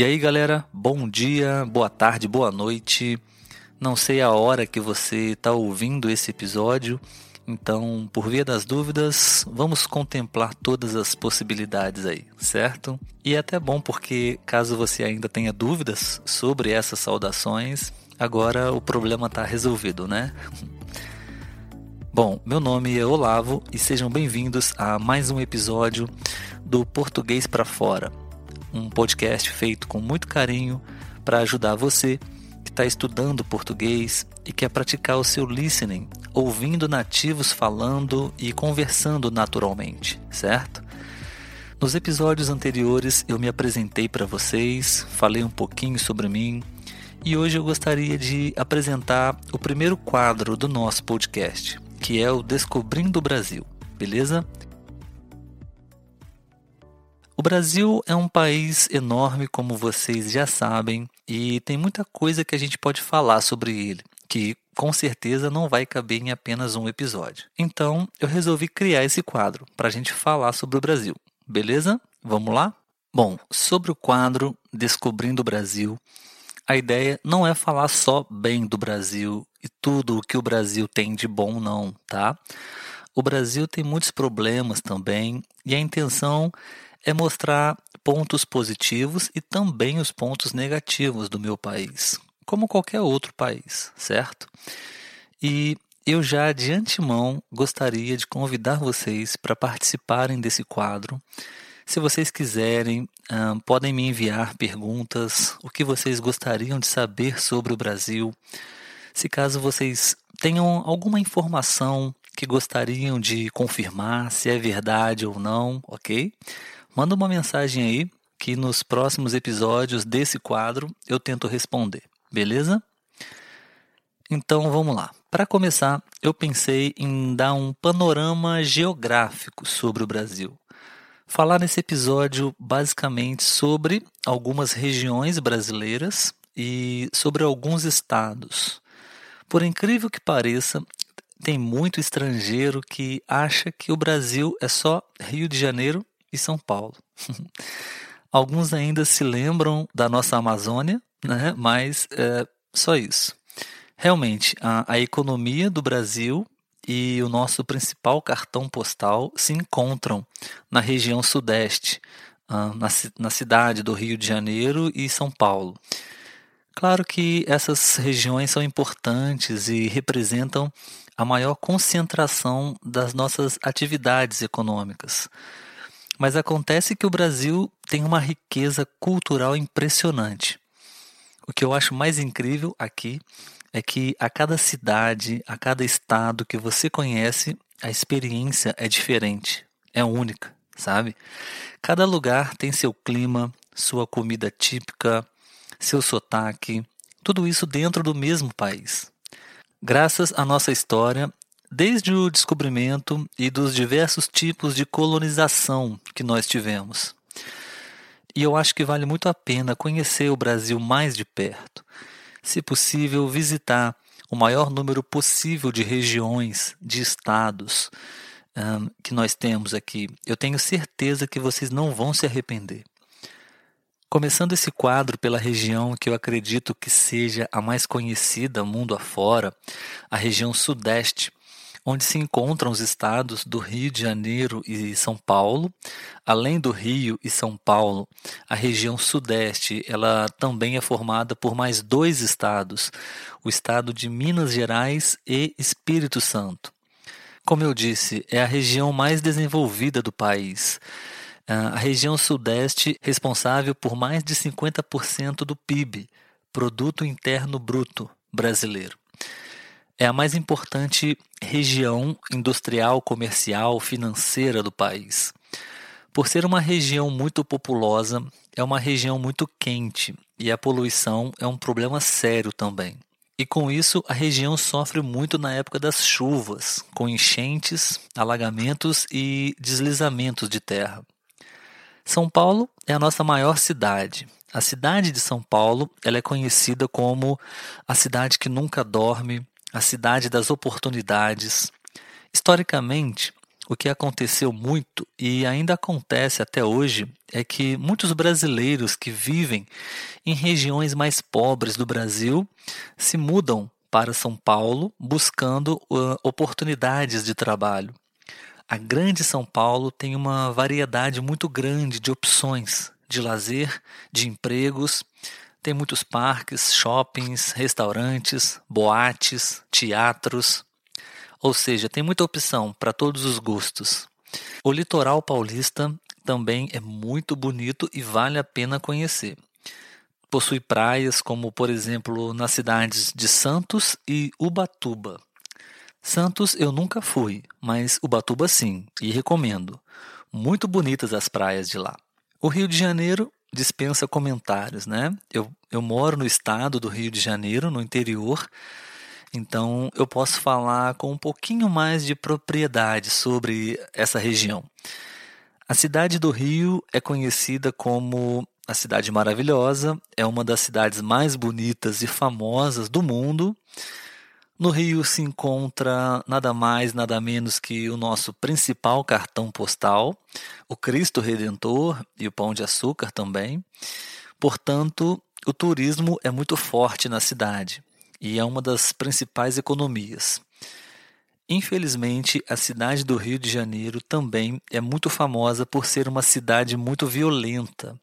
E aí, galera, bom dia, boa tarde, boa noite. Não sei a hora que você está ouvindo esse episódio, então, por via das dúvidas, vamos contemplar todas as possibilidades aí, certo? E é até bom porque, caso você ainda tenha dúvidas sobre essas saudações, agora o problema está resolvido, né? Bom, meu nome é Olavo e sejam bem-vindos a mais um episódio do Português para Fora um podcast feito com muito carinho para ajudar você que está estudando português e quer praticar o seu listening, ouvindo nativos falando e conversando naturalmente, certo? Nos episódios anteriores eu me apresentei para vocês, falei um pouquinho sobre mim e hoje eu gostaria de apresentar o primeiro quadro do nosso podcast, que é o Descobrindo o Brasil, beleza? O Brasil é um país enorme, como vocês já sabem, e tem muita coisa que a gente pode falar sobre ele, que com certeza não vai caber em apenas um episódio. Então, eu resolvi criar esse quadro para a gente falar sobre o Brasil. Beleza? Vamos lá? Bom, sobre o quadro Descobrindo o Brasil, a ideia não é falar só bem do Brasil e tudo o que o Brasil tem de bom, não, tá? O Brasil tem muitos problemas também e a intenção é mostrar pontos positivos e também os pontos negativos do meu país, como qualquer outro país, certo? E eu já de antemão gostaria de convidar vocês para participarem desse quadro. Se vocês quiserem, podem me enviar perguntas, o que vocês gostariam de saber sobre o Brasil. Se caso vocês tenham alguma informação que gostariam de confirmar se é verdade ou não, ok? Manda uma mensagem aí que nos próximos episódios desse quadro eu tento responder, beleza? Então vamos lá. Para começar, eu pensei em dar um panorama geográfico sobre o Brasil. Falar nesse episódio basicamente sobre algumas regiões brasileiras e sobre alguns estados. Por incrível que pareça, tem muito estrangeiro que acha que o Brasil é só Rio de Janeiro e São Paulo. Alguns ainda se lembram da nossa Amazônia, né? mas é só isso. Realmente, a, a economia do Brasil e o nosso principal cartão postal se encontram na região sudeste, na, na cidade do Rio de Janeiro e São Paulo. Claro que essas regiões são importantes e representam a maior concentração das nossas atividades econômicas. Mas acontece que o Brasil tem uma riqueza cultural impressionante. O que eu acho mais incrível aqui é que a cada cidade, a cada estado que você conhece, a experiência é diferente, é única, sabe? Cada lugar tem seu clima, sua comida típica, seu sotaque, tudo isso dentro do mesmo país. Graças à nossa história, desde o descobrimento e dos diversos tipos de colonização que nós tivemos. E eu acho que vale muito a pena conhecer o Brasil mais de perto. Se possível, visitar o maior número possível de regiões, de estados um, que nós temos aqui. Eu tenho certeza que vocês não vão se arrepender. Começando esse quadro pela região que eu acredito que seja a mais conhecida mundo afora, a região Sudeste onde se encontram os estados do Rio de Janeiro e São Paulo. Além do Rio e São Paulo, a região Sudeste ela também é formada por mais dois estados, o estado de Minas Gerais e Espírito Santo. Como eu disse, é a região mais desenvolvida do país. A região Sudeste responsável por mais de 50% do PIB, Produto Interno Bruto brasileiro é a mais importante região industrial, comercial, financeira do país. Por ser uma região muito populosa, é uma região muito quente e a poluição é um problema sério também. E com isso, a região sofre muito na época das chuvas, com enchentes, alagamentos e deslizamentos de terra. São Paulo é a nossa maior cidade. A cidade de São Paulo ela é conhecida como a cidade que nunca dorme, a cidade das oportunidades. Historicamente, o que aconteceu muito e ainda acontece até hoje é que muitos brasileiros que vivem em regiões mais pobres do Brasil se mudam para São Paulo buscando uh, oportunidades de trabalho. A Grande São Paulo tem uma variedade muito grande de opções de lazer, de empregos. Tem muitos parques, shoppings, restaurantes, boates, teatros, ou seja, tem muita opção para todos os gostos. O litoral paulista também é muito bonito e vale a pena conhecer. Possui praias como, por exemplo, nas cidades de Santos e Ubatuba. Santos eu nunca fui, mas Ubatuba sim, e recomendo. Muito bonitas as praias de lá. O Rio de Janeiro dispensa comentários, né? Eu, eu moro no estado do Rio de Janeiro, no interior, então eu posso falar com um pouquinho mais de propriedade sobre essa região. A cidade do Rio é conhecida como a Cidade Maravilhosa, é uma das cidades mais bonitas e famosas do mundo. No Rio se encontra nada mais, nada menos que o nosso principal cartão postal, o Cristo Redentor e o Pão de Açúcar também. Portanto, o turismo é muito forte na cidade e é uma das principais economias. Infelizmente, a cidade do Rio de Janeiro também é muito famosa por ser uma cidade muito violenta.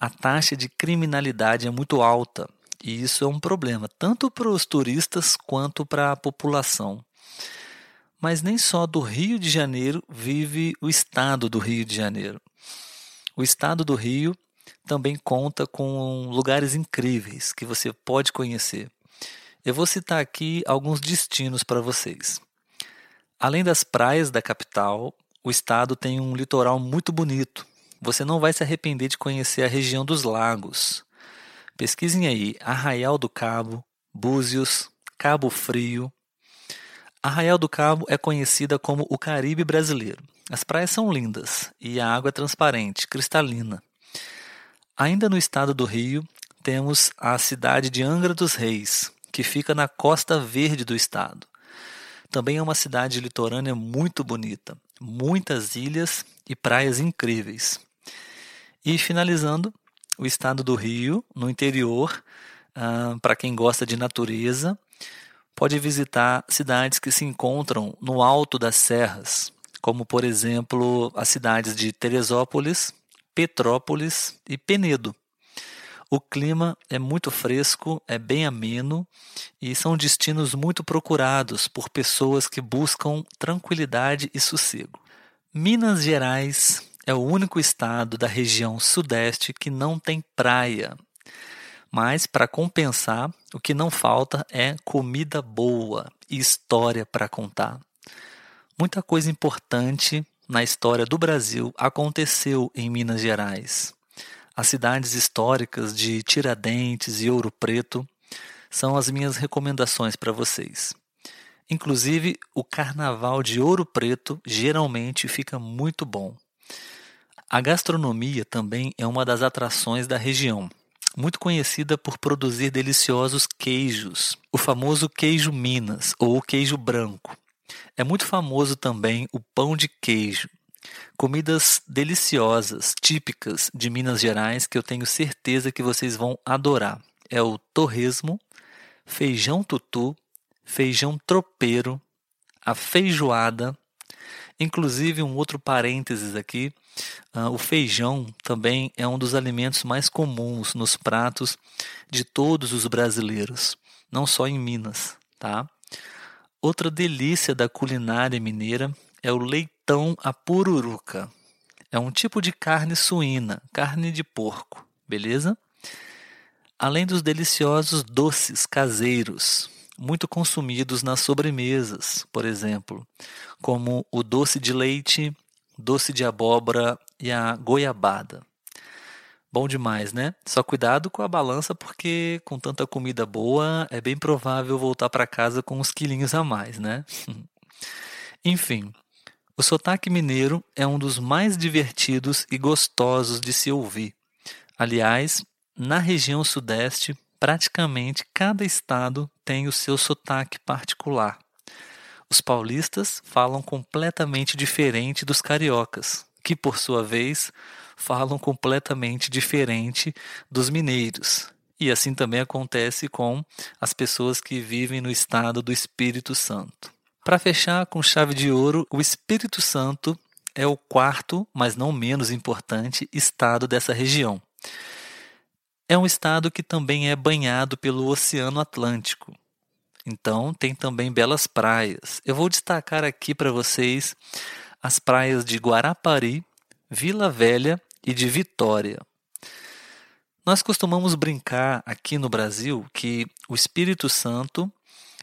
A taxa de criminalidade é muito alta e isso é um problema tanto para os turistas quanto para a população. Mas nem só do Rio de Janeiro vive o estado do Rio de Janeiro. O estado do Rio também conta com lugares incríveis que você pode conhecer. Eu vou citar aqui alguns destinos para vocês. Além das praias da capital, o estado tem um litoral muito bonito. Você não vai se arrepender de conhecer a região dos lagos. Pesquisem aí Arraial do Cabo, Búzios, Cabo Frio. Arraial do Cabo é conhecida como o Caribe brasileiro. As praias são lindas e a água é transparente, cristalina. Ainda no estado do Rio, temos a cidade de Angra dos Reis, que fica na costa verde do estado. Também é uma cidade litorânea muito bonita, muitas ilhas e praias incríveis. E finalizando, o estado do Rio, no interior, ah, para quem gosta de natureza, pode visitar cidades que se encontram no alto das serras, como por exemplo as cidades de Teresópolis, Petrópolis e Penedo. O clima é muito fresco, é bem ameno e são destinos muito procurados por pessoas que buscam tranquilidade e sossego. Minas Gerais é o único estado da região sudeste que não tem praia. Mas, para compensar, o que não falta é comida boa e história para contar. Muita coisa importante na história do Brasil aconteceu em Minas Gerais. As cidades históricas de Tiradentes e Ouro Preto são as minhas recomendações para vocês. Inclusive, o carnaval de Ouro Preto geralmente fica muito bom. A gastronomia também é uma das atrações da região, muito conhecida por produzir deliciosos queijos, o famoso queijo Minas ou queijo branco. É muito famoso também o pão de queijo, Comidas deliciosas, típicas de Minas Gerais, que eu tenho certeza que vocês vão adorar. É o torresmo, feijão tutu, feijão tropeiro, a feijoada, inclusive um outro parênteses aqui, uh, o feijão também é um dos alimentos mais comuns nos pratos de todos os brasileiros, não só em Minas, tá? Outra delícia da culinária mineira é o leitão à pururuca. É um tipo de carne suína, carne de porco, beleza? Além dos deliciosos doces caseiros, muito consumidos nas sobremesas, por exemplo, como o doce de leite, doce de abóbora e a goiabada. Bom demais, né? Só cuidado com a balança, porque com tanta comida boa é bem provável voltar para casa com uns quilinhos a mais, né? Enfim, o sotaque mineiro é um dos mais divertidos e gostosos de se ouvir. Aliás, na região Sudeste, praticamente cada estado tem o seu sotaque particular. Os paulistas falam completamente diferente dos cariocas, que por sua vez falam completamente diferente dos mineiros. E assim também acontece com as pessoas que vivem no estado do Espírito Santo. Para fechar com chave de ouro, o Espírito Santo é o quarto, mas não menos importante, estado dessa região. É um estado que também é banhado pelo Oceano Atlântico. Então, tem também belas praias. Eu vou destacar aqui para vocês as praias de Guarapari, Vila Velha e de Vitória. Nós costumamos brincar aqui no Brasil que o Espírito Santo,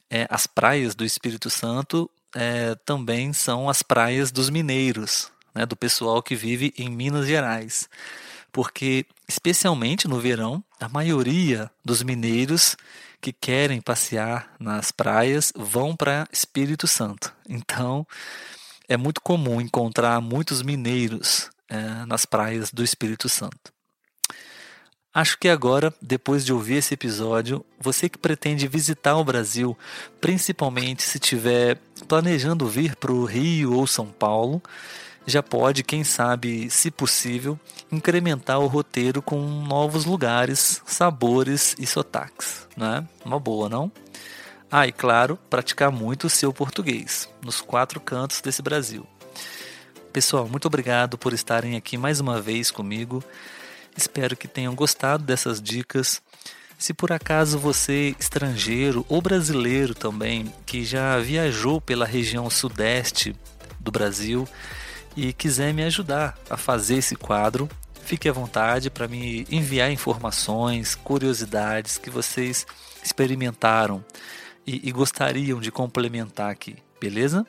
é, as praias do Espírito Santo é, também são as praias dos mineiros, né, do pessoal que vive em Minas Gerais. Porque, especialmente no verão, a maioria dos mineiros que querem passear nas praias vão para Espírito Santo. Então, é muito comum encontrar muitos mineiros é, nas praias do Espírito Santo. Acho que agora, depois de ouvir esse episódio, você que pretende visitar o Brasil, principalmente se estiver planejando vir para o Rio ou São Paulo, já pode, quem sabe, se possível, incrementar o roteiro com novos lugares, sabores e sotaques. Né? Uma boa, não? Ah, e claro, praticar muito o seu português, nos quatro cantos desse Brasil. Pessoal, muito obrigado por estarem aqui mais uma vez comigo. Espero que tenham gostado dessas dicas. Se por acaso você, estrangeiro ou brasileiro também, que já viajou pela região sudeste do Brasil e quiser me ajudar a fazer esse quadro, fique à vontade para me enviar informações, curiosidades que vocês experimentaram e, e gostariam de complementar aqui, beleza?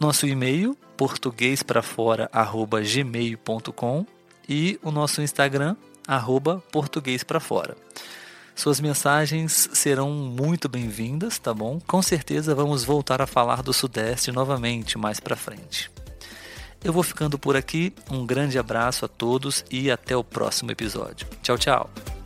Nosso e-mail portuguesprafora@gmail.com e o nosso Instagram arroba português para fora. Suas mensagens serão muito bem-vindas, tá bom? Com certeza vamos voltar a falar do Sudeste novamente mais para frente. Eu vou ficando por aqui. Um grande abraço a todos e até o próximo episódio. Tchau, tchau.